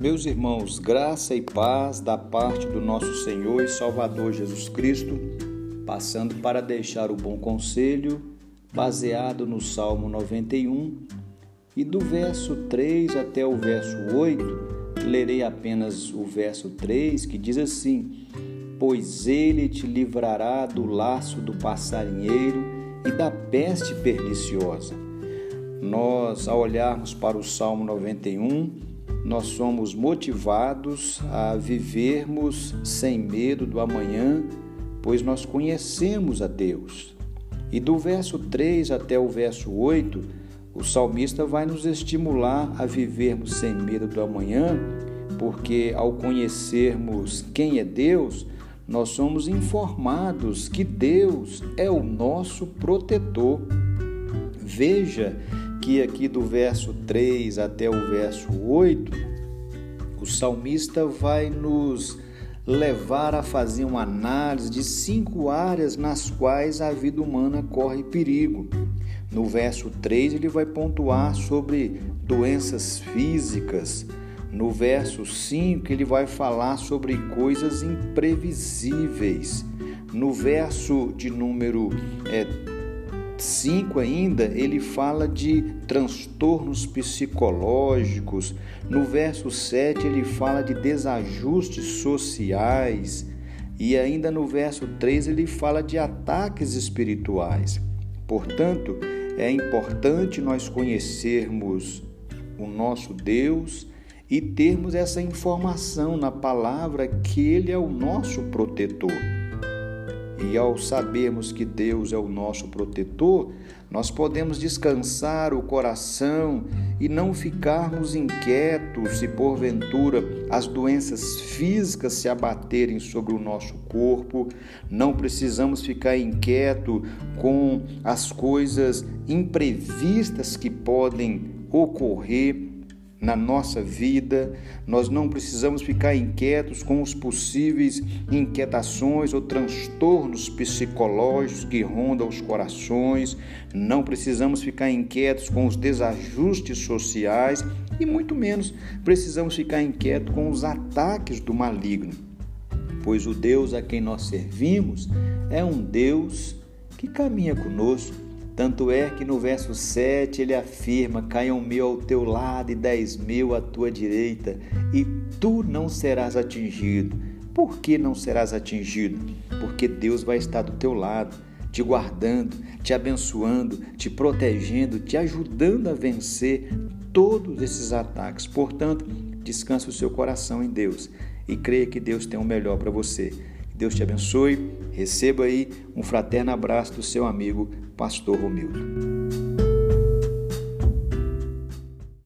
Meus irmãos, graça e paz da parte do nosso Senhor e Salvador Jesus Cristo, passando para deixar o bom conselho, baseado no Salmo 91, e do verso 3 até o verso 8, lerei apenas o verso 3, que diz assim: Pois ele te livrará do laço do passarinheiro e da peste perniciosa. Nós, ao olharmos para o Salmo 91, nós somos motivados a vivermos sem medo do amanhã, pois nós conhecemos a Deus. E do verso 3 até o verso 8, o salmista vai nos estimular a vivermos sem medo do amanhã, porque ao conhecermos quem é Deus, nós somos informados que Deus é o nosso protetor. Veja que aqui do verso 3 até o verso 8, o salmista vai nos levar a fazer uma análise de cinco áreas nas quais a vida humana corre perigo. No verso 3, ele vai pontuar sobre doenças físicas. No verso 5, ele vai falar sobre coisas imprevisíveis. No verso de número é, 5 ainda, ele fala de transtornos psicológicos. No verso 7, ele fala de desajustes sociais. E ainda no verso 3, ele fala de ataques espirituais. Portanto, é importante nós conhecermos o nosso Deus e termos essa informação na palavra que Ele é o nosso protetor. E ao sabermos que Deus é o nosso protetor, nós podemos descansar o coração e não ficarmos inquietos se porventura as doenças físicas se abaterem sobre o nosso corpo. Não precisamos ficar inquietos com as coisas imprevistas que podem ocorrer na nossa vida. Nós não precisamos ficar inquietos com os possíveis inquietações ou transtornos psicológicos que rondam os corações. Não precisamos ficar inquietos com os desajustes sociais e muito menos precisamos ficar inquietos com os ataques do maligno. Pois o Deus a quem nós servimos é um Deus que caminha conosco tanto é que no verso 7 ele afirma: Caiam mil ao teu lado e dez mil à tua direita, e tu não serás atingido. Por que não serás atingido? Porque Deus vai estar do teu lado, te guardando, te abençoando, te protegendo, te ajudando a vencer todos esses ataques. Portanto, descanse o seu coração em Deus e creia que Deus tem o melhor para você. Deus te abençoe. Receba aí um fraterno abraço do seu amigo Pastor Romildo.